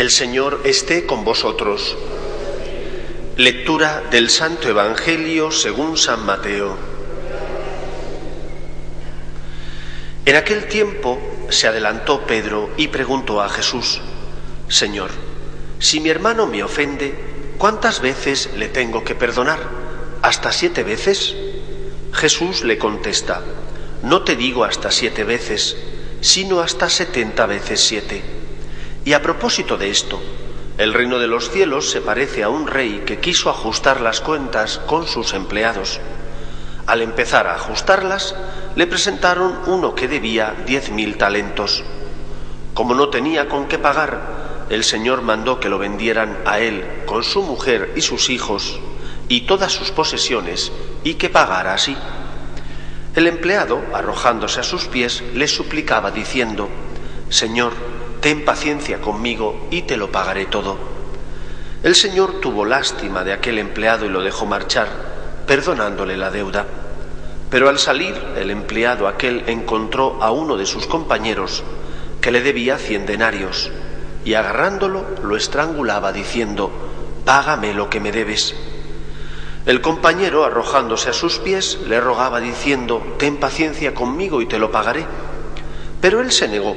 El Señor esté con vosotros. Lectura del Santo Evangelio según San Mateo. En aquel tiempo se adelantó Pedro y preguntó a Jesús, Señor, si mi hermano me ofende, ¿cuántas veces le tengo que perdonar? ¿Hasta siete veces? Jesús le contesta, no te digo hasta siete veces, sino hasta setenta veces siete. Y a propósito de esto, el reino de los cielos se parece a un rey que quiso ajustar las cuentas con sus empleados. Al empezar a ajustarlas, le presentaron uno que debía diez mil talentos. Como no tenía con qué pagar, el Señor mandó que lo vendieran a él con su mujer y sus hijos y todas sus posesiones y que pagara así. El empleado, arrojándose a sus pies, le suplicaba diciendo, Señor, ten paciencia conmigo y te lo pagaré todo. El Señor tuvo lástima de aquel empleado y lo dejó marchar, perdonándole la deuda. Pero al salir, el empleado aquel encontró a uno de sus compañeros que le debía cien denarios, y agarrándolo lo estrangulaba diciendo, Págame lo que me debes. El compañero, arrojándose a sus pies, le rogaba diciendo, Ten paciencia conmigo y te lo pagaré. Pero él se negó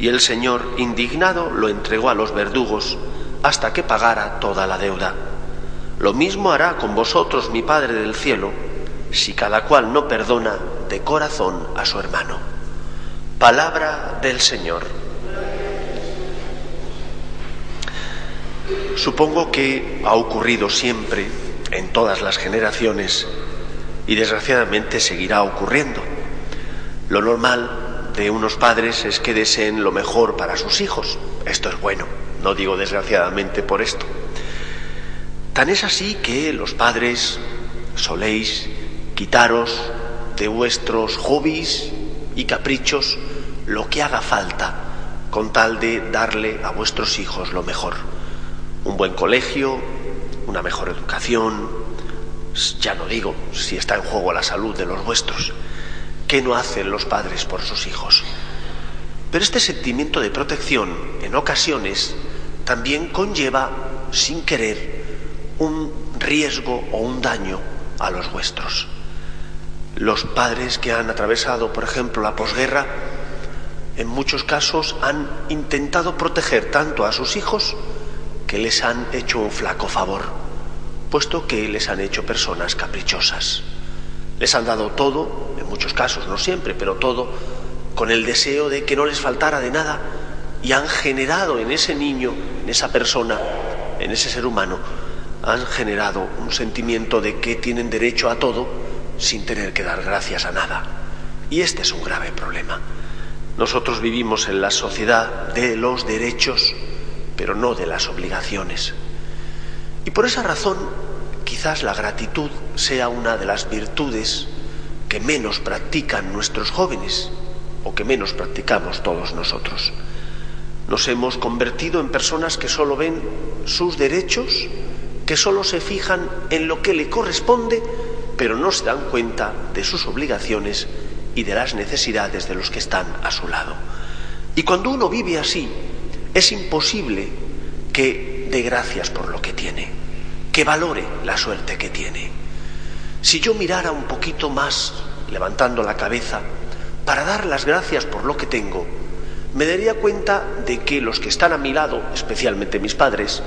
Y el Señor, indignado, lo entregó a los verdugos hasta que pagara toda la deuda. Lo mismo hará con vosotros mi Padre del cielo, si cada cual no perdona de corazón a su hermano. Palabra del Señor. Supongo que ha ocurrido siempre, en todas las generaciones, y desgraciadamente seguirá ocurriendo. Lo normal de unos padres es que deseen lo mejor para sus hijos. Esto es bueno, no digo desgraciadamente por esto. Tan es así que los padres soléis quitaros de vuestros hobbies y caprichos lo que haga falta con tal de darle a vuestros hijos lo mejor. Un buen colegio, una mejor educación, ya no digo si está en juego la salud de los vuestros, ¿Qué no hacen los padres por sus hijos? Pero este sentimiento de protección en ocasiones también conlleva, sin querer, un riesgo o un daño a los vuestros. Los padres que han atravesado, por ejemplo, la posguerra, en muchos casos han intentado proteger tanto a sus hijos que les han hecho un flaco favor, puesto que les han hecho personas caprichosas. Les han dado todo, muchos casos, no siempre, pero todo, con el deseo de que no les faltara de nada y han generado en ese niño, en esa persona, en ese ser humano, han generado un sentimiento de que tienen derecho a todo sin tener que dar gracias a nada. Y este es un grave problema. Nosotros vivimos en la sociedad de los derechos, pero no de las obligaciones. Y por esa razón quizás la gratitud sea una de las virtudes que menos practican nuestros jóvenes o que menos practicamos todos nosotros. Nos hemos convertido en personas que solo ven sus derechos, que solo se fijan en lo que le corresponde, pero no se dan cuenta de sus obligaciones y de las necesidades de los que están a su lado. Y cuando uno vive así, es imposible que dé gracias por lo que tiene que valore la suerte que tiene. Si yo mirara un poquito más, levantando la cabeza, para dar las gracias por lo que tengo, me daría cuenta de que los que están a mi lado, especialmente mis padres,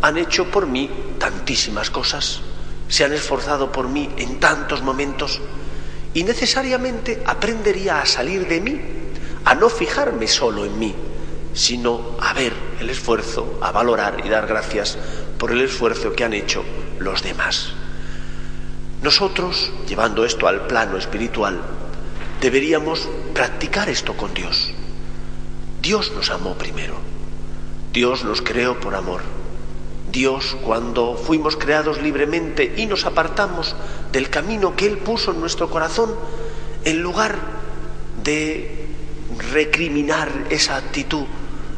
han hecho por mí tantísimas cosas, se han esforzado por mí en tantos momentos y necesariamente aprendería a salir de mí, a no fijarme solo en mí, sino a ver el esfuerzo, a valorar y dar gracias por el esfuerzo que han hecho los demás. Nosotros, llevando esto al plano espiritual, deberíamos practicar esto con Dios. Dios nos amó primero. Dios nos creó por amor. Dios, cuando fuimos creados libremente y nos apartamos del camino que Él puso en nuestro corazón, en lugar de recriminar esa actitud,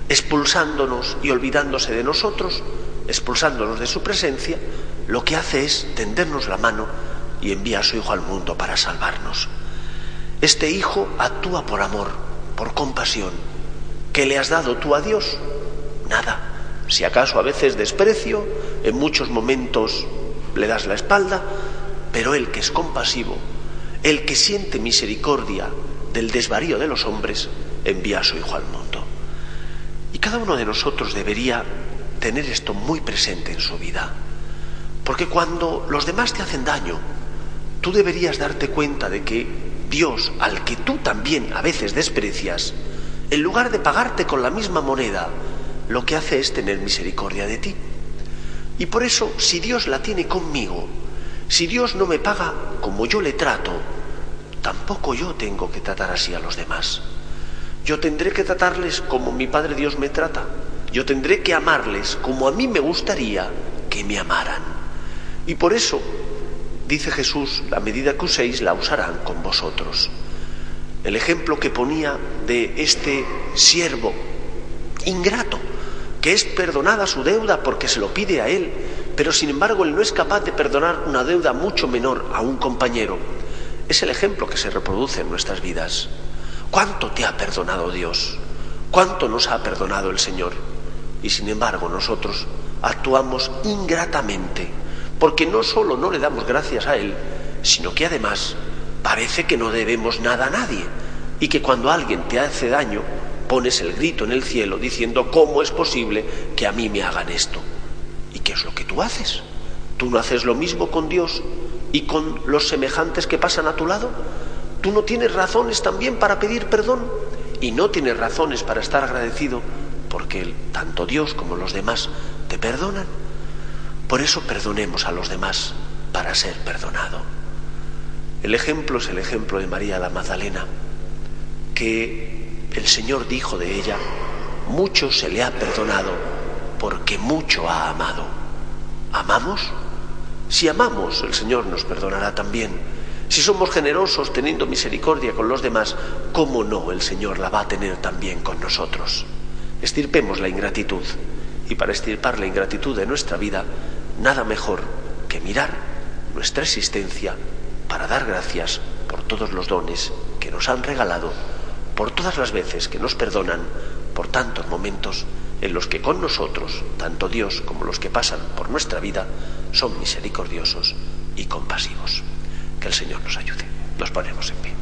expulsándonos y olvidándose de nosotros, expulsándonos de su presencia, lo que hace es tendernos la mano y envía a su Hijo al mundo para salvarnos. Este Hijo actúa por amor, por compasión. ¿Qué le has dado tú a Dios? Nada. Si acaso a veces desprecio, en muchos momentos le das la espalda, pero Él que es compasivo, el que siente misericordia del desvarío de los hombres, envía a su Hijo al mundo. Y cada uno de nosotros debería tener esto muy presente en su vida. Porque cuando los demás te hacen daño, tú deberías darte cuenta de que Dios, al que tú también a veces desprecias, en lugar de pagarte con la misma moneda, lo que hace es tener misericordia de ti. Y por eso, si Dios la tiene conmigo, si Dios no me paga como yo le trato, tampoco yo tengo que tratar así a los demás. Yo tendré que tratarles como mi Padre Dios me trata. Yo tendré que amarles como a mí me gustaría que me amaran. Y por eso dice Jesús, la medida que uséis la usarán con vosotros. El ejemplo que ponía de este siervo ingrato, que es perdonada su deuda porque se lo pide a él, pero sin embargo él no es capaz de perdonar una deuda mucho menor a un compañero, es el ejemplo que se reproduce en nuestras vidas. ¿Cuánto te ha perdonado Dios? ¿Cuánto nos ha perdonado el Señor? Y sin embargo nosotros actuamos ingratamente porque no solo no le damos gracias a Él, sino que además parece que no debemos nada a nadie y que cuando alguien te hace daño pones el grito en el cielo diciendo ¿cómo es posible que a mí me hagan esto? ¿Y qué es lo que tú haces? ¿Tú no haces lo mismo con Dios y con los semejantes que pasan a tu lado? ¿Tú no tienes razones también para pedir perdón? Y no tienes razones para estar agradecido porque tanto Dios como los demás te perdonan. Por eso perdonemos a los demás para ser perdonado. El ejemplo es el ejemplo de María la Magdalena, que el Señor dijo de ella, mucho se le ha perdonado porque mucho ha amado. ¿Amamos? Si amamos, el Señor nos perdonará también. Si somos generosos teniendo misericordia con los demás, ¿cómo no el Señor la va a tener también con nosotros? Estirpemos la ingratitud. Y para estirpar la ingratitud de nuestra vida, nada mejor que mirar nuestra existencia para dar gracias por todos los dones que nos han regalado, por todas las veces que nos perdonan, por tantos momentos en los que con nosotros, tanto Dios como los que pasan por nuestra vida, son misericordiosos y compasivos. Que el Señor nos ayude. Nos ponemos en pie.